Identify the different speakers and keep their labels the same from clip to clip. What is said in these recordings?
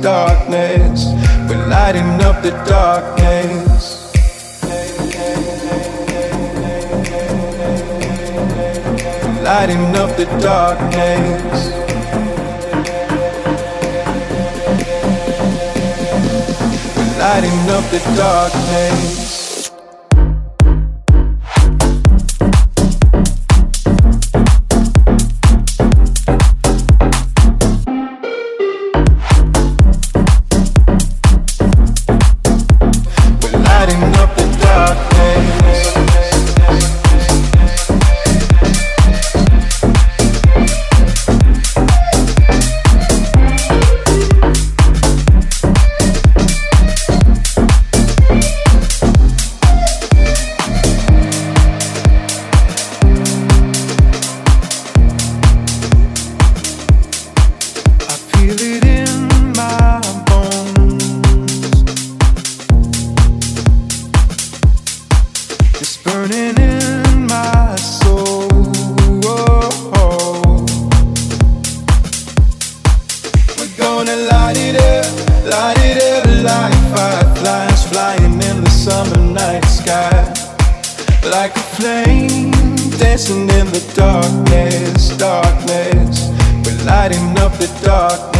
Speaker 1: darkness. We're
Speaker 2: lighting up the darkness. We're lighting up the darkness. We're lighting up the darkness. darkness.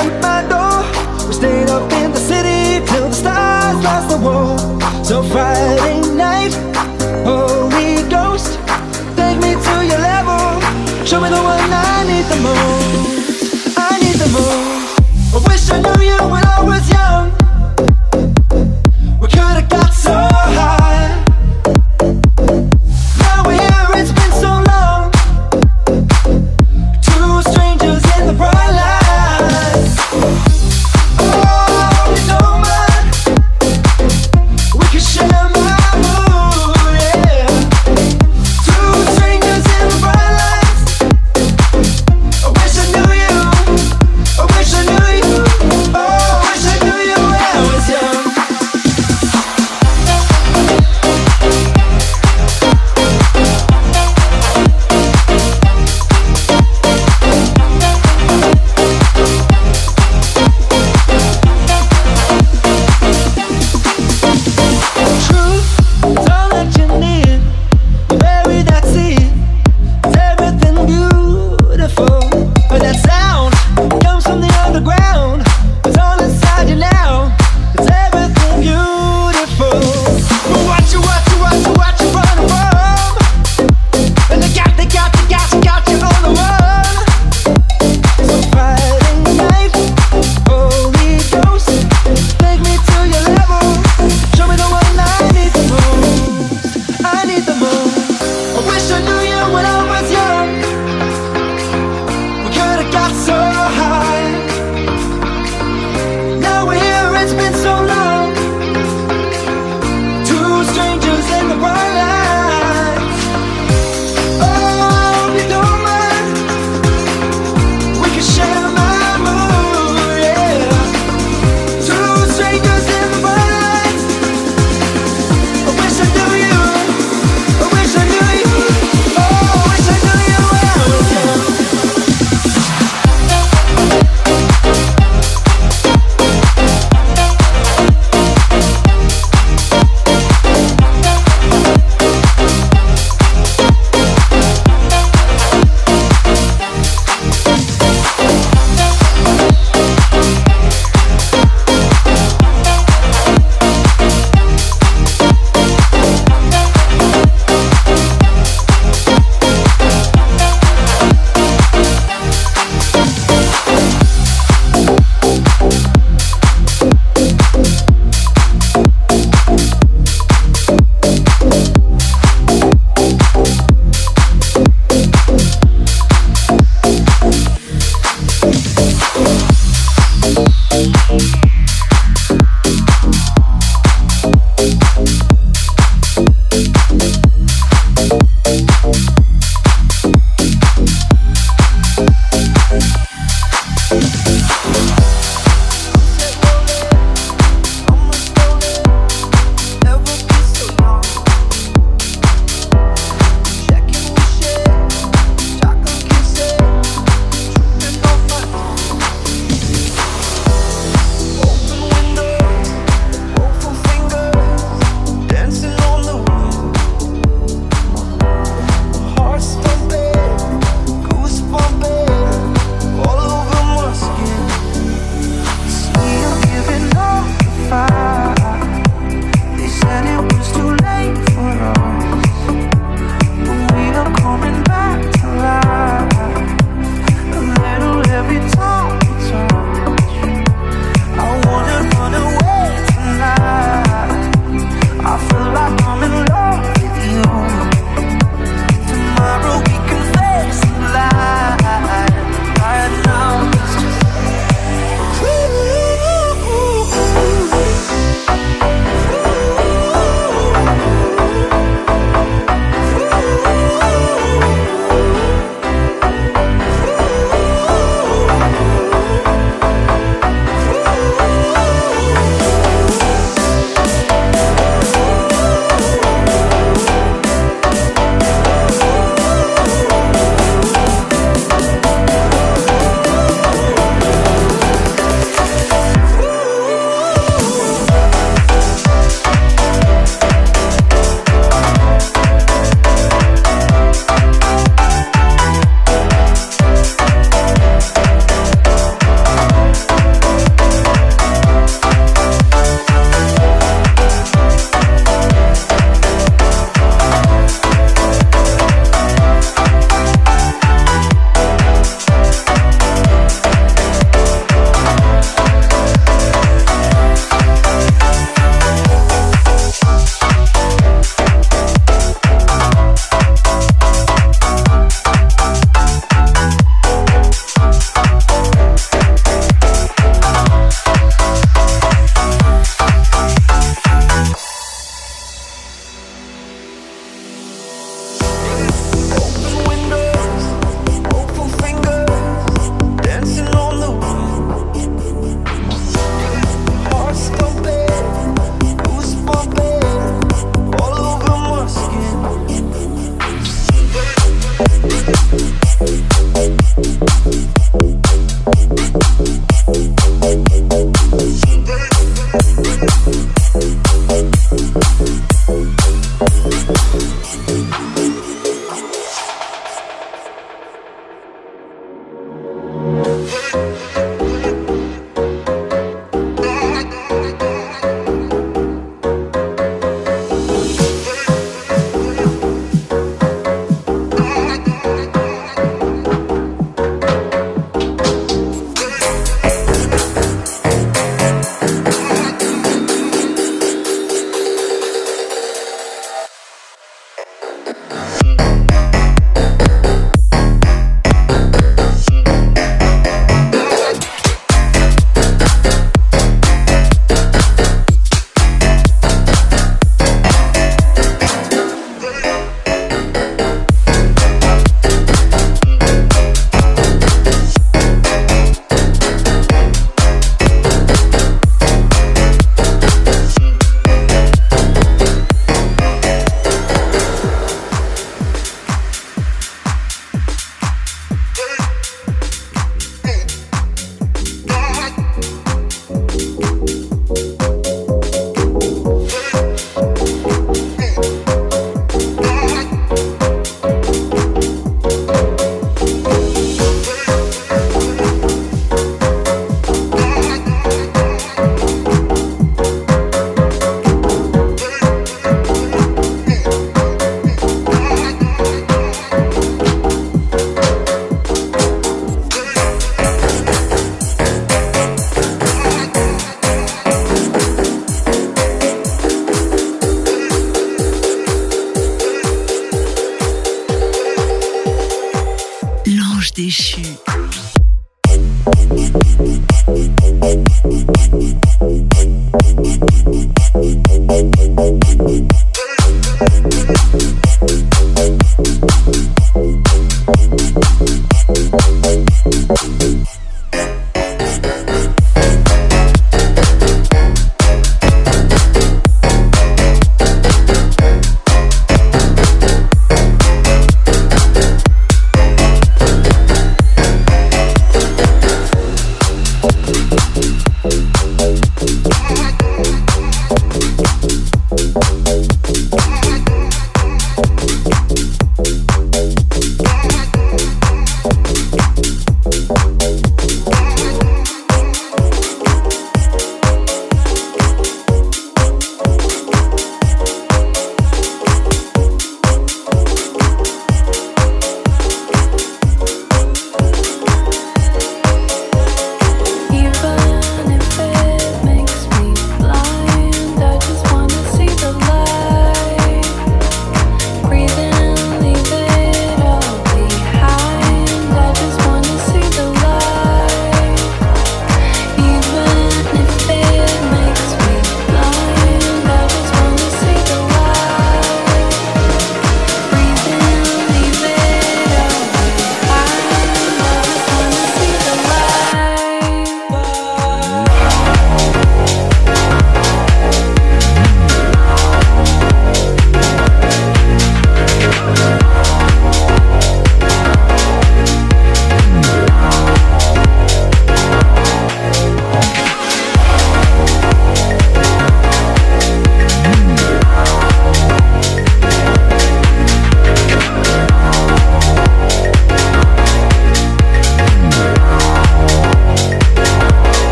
Speaker 2: at my door. We stayed up in the city till the stars lost the war. So Friday night, Holy Ghost Take me to your level. Show me the one I need the most. I need the most. I wish I knew you when I was young.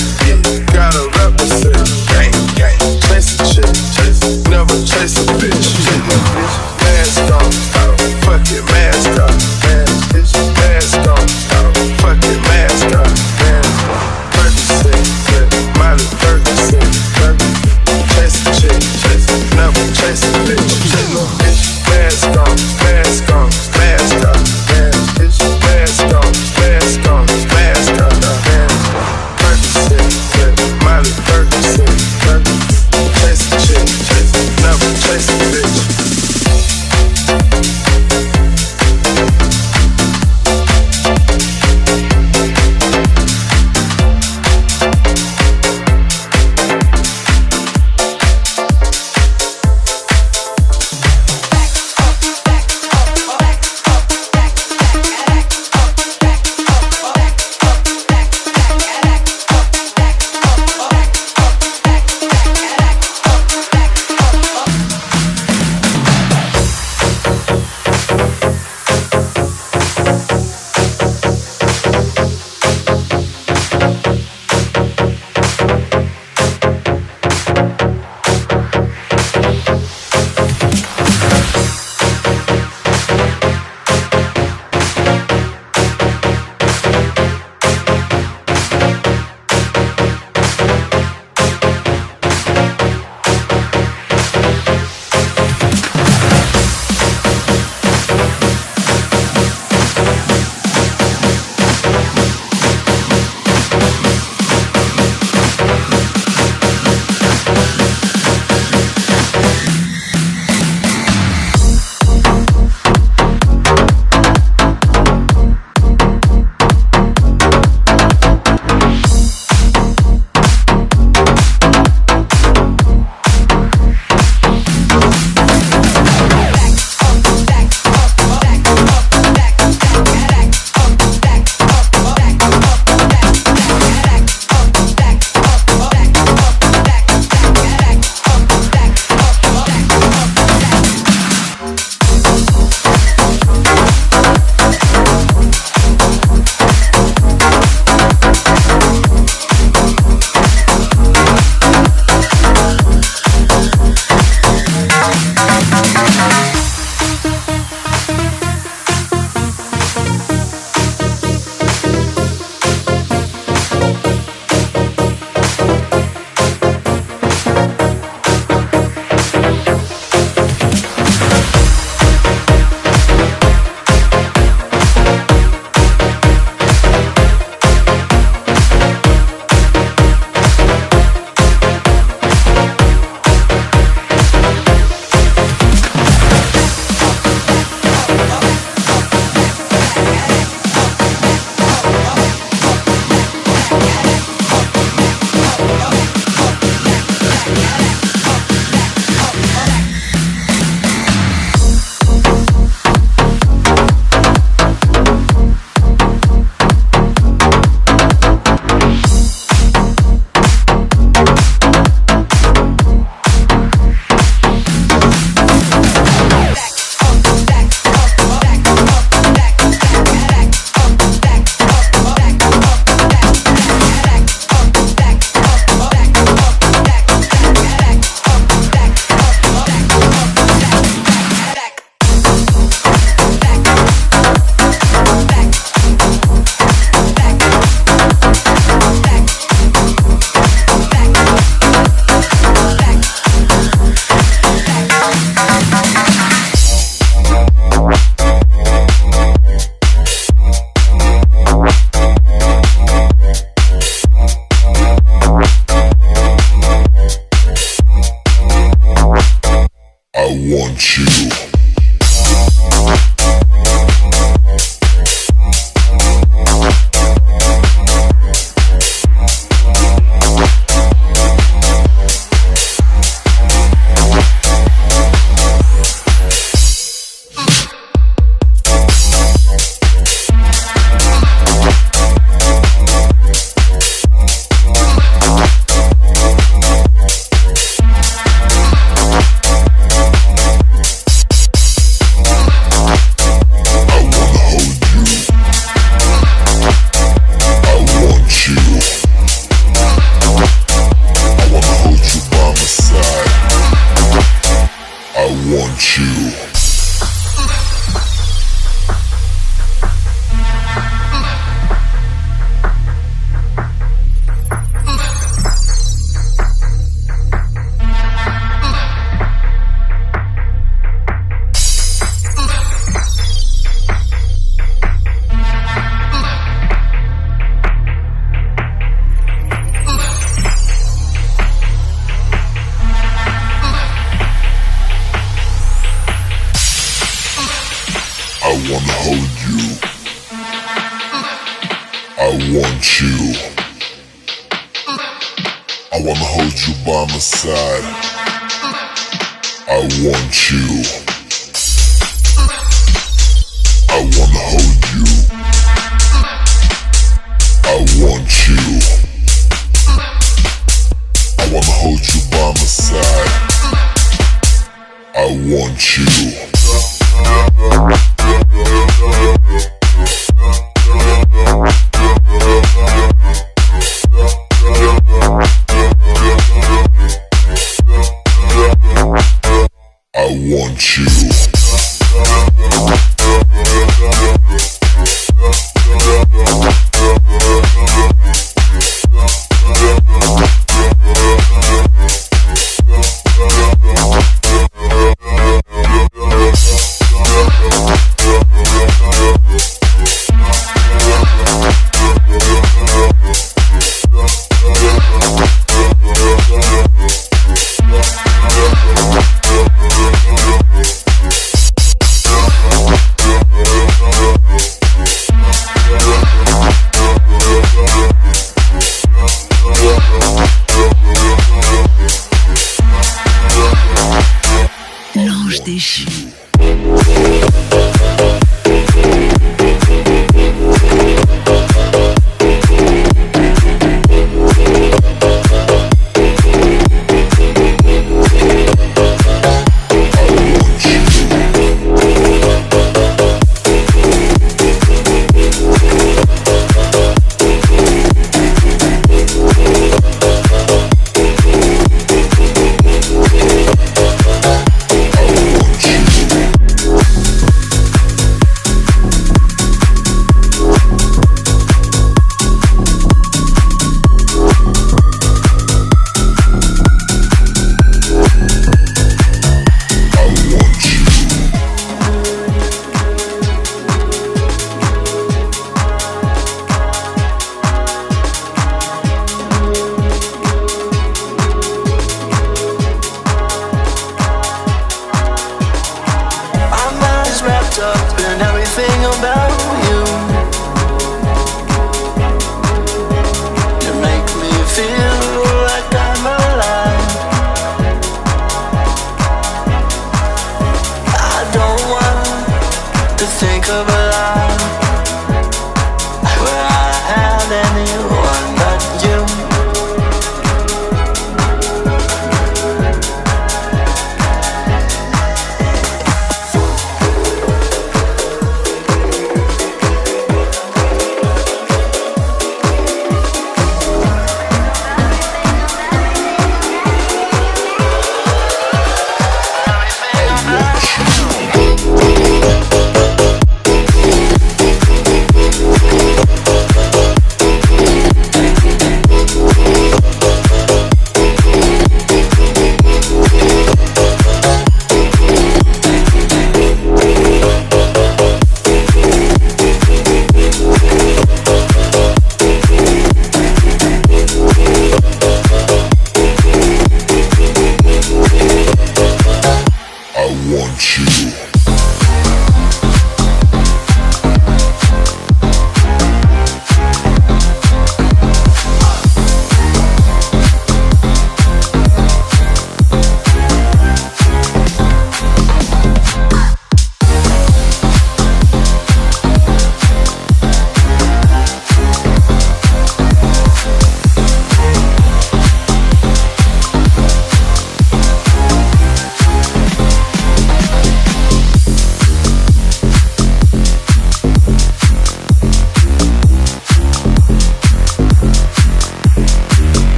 Speaker 1: Mask